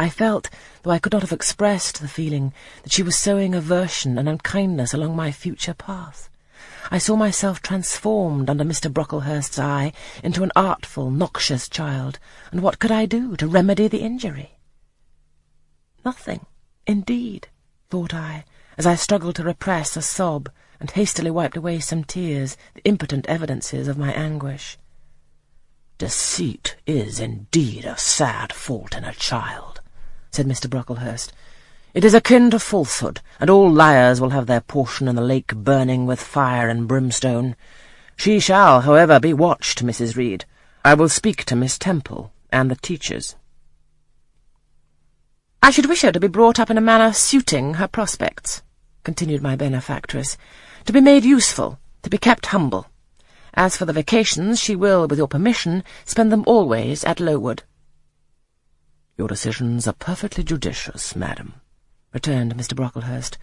I felt, though I could not have expressed the feeling, that she was sowing aversion and unkindness along my future path. I saw myself transformed under Mr. Brocklehurst's eye into an artful, noxious child, and what could I do to remedy the injury? Nothing, indeed, thought I, as I struggled to repress a sob and hastily wiped away some tears, the impotent evidences of my anguish. Deceit is indeed a sad fault in a child, said Mr. Brocklehurst. It is akin to falsehood, and all liars will have their portion in the lake burning with fire and brimstone. She shall, however, be watched, Mrs. Reed. I will speak to Miss Temple and the teachers. I should wish her to be brought up in a manner suiting her prospects, continued my benefactress, to be made useful, to be kept humble. As for the vacations, she will, with your permission, spend them always at Lowood. Your decisions are perfectly judicious, madam, returned Mr. Brocklehurst.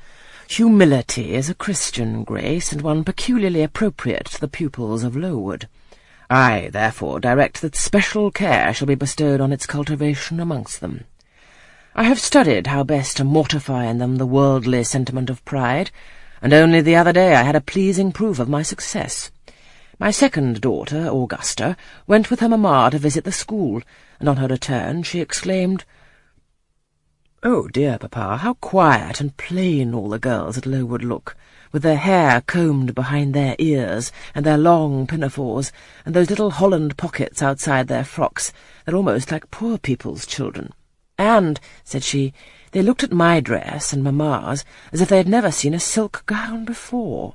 Humility is a Christian grace, and one peculiarly appropriate to the pupils of Lowood. I, therefore, direct that special care shall be bestowed on its cultivation amongst them. I have studied how best to mortify in them the worldly sentiment of pride, and only the other day I had a pleasing proof of my success. My second daughter, Augusta, went with her mamma to visit the school, and on her return she exclaimed, Oh, dear, papa, how quiet and plain all the girls at Lowood look, with their hair combed behind their ears, and their long pinafores, and those little holland pockets outside their frocks. They're almost like poor people's children. And, said she, they looked at my dress and mamma's as if they had never seen a silk gown before.